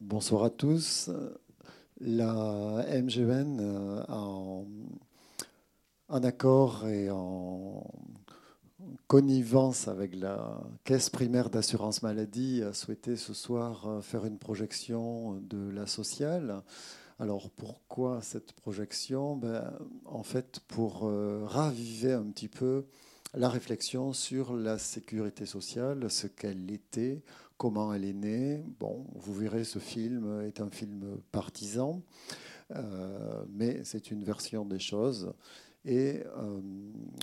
Bonsoir à tous. La MGN, euh, en, accord et en connivence avec la Caisse primaire d'assurance maladie, a souhaité ce soir euh, faire une projection de la sociale. Alors pourquoi cette projection? Ben, En fait, pour euh, raviver un petit peu la réflexion sur la sécurité sociale, ce qu'elle était, comment elle est née. Bon, vous verrez, ce film est un film partisan, euh, mais c'est une version des choses. Et euh,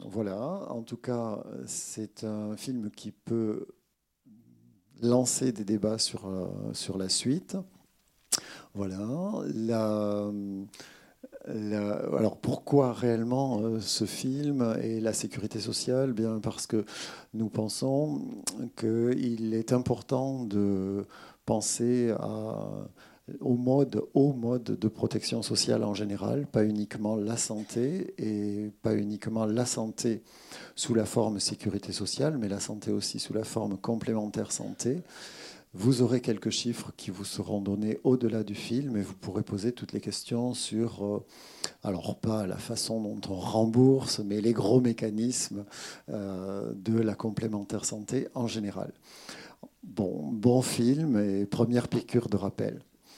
voilà, en tout cas, c'est un film qui peut lancer des débats sur, euh, la suite. Voilà. Alors pourquoi réellement euh, ce film et la sécurité sociale? Bien parce que nous pensons qu'il est important de penser au mode, au mode de protection sociale en général, pas uniquement la santé et pas uniquement la santé sous la forme sécurité sociale, mais la santé aussi sous la forme complémentaire santé. Vous aurez quelques chiffres qui vous seront donnés au-delà du film et vous pourrez poser toutes les questions sur, euh, alors pas la façon dont on rembourse, mais les gros mécanismes euh, de la complémentaire santé en général. Bon, bon film et première piqûre de rappel.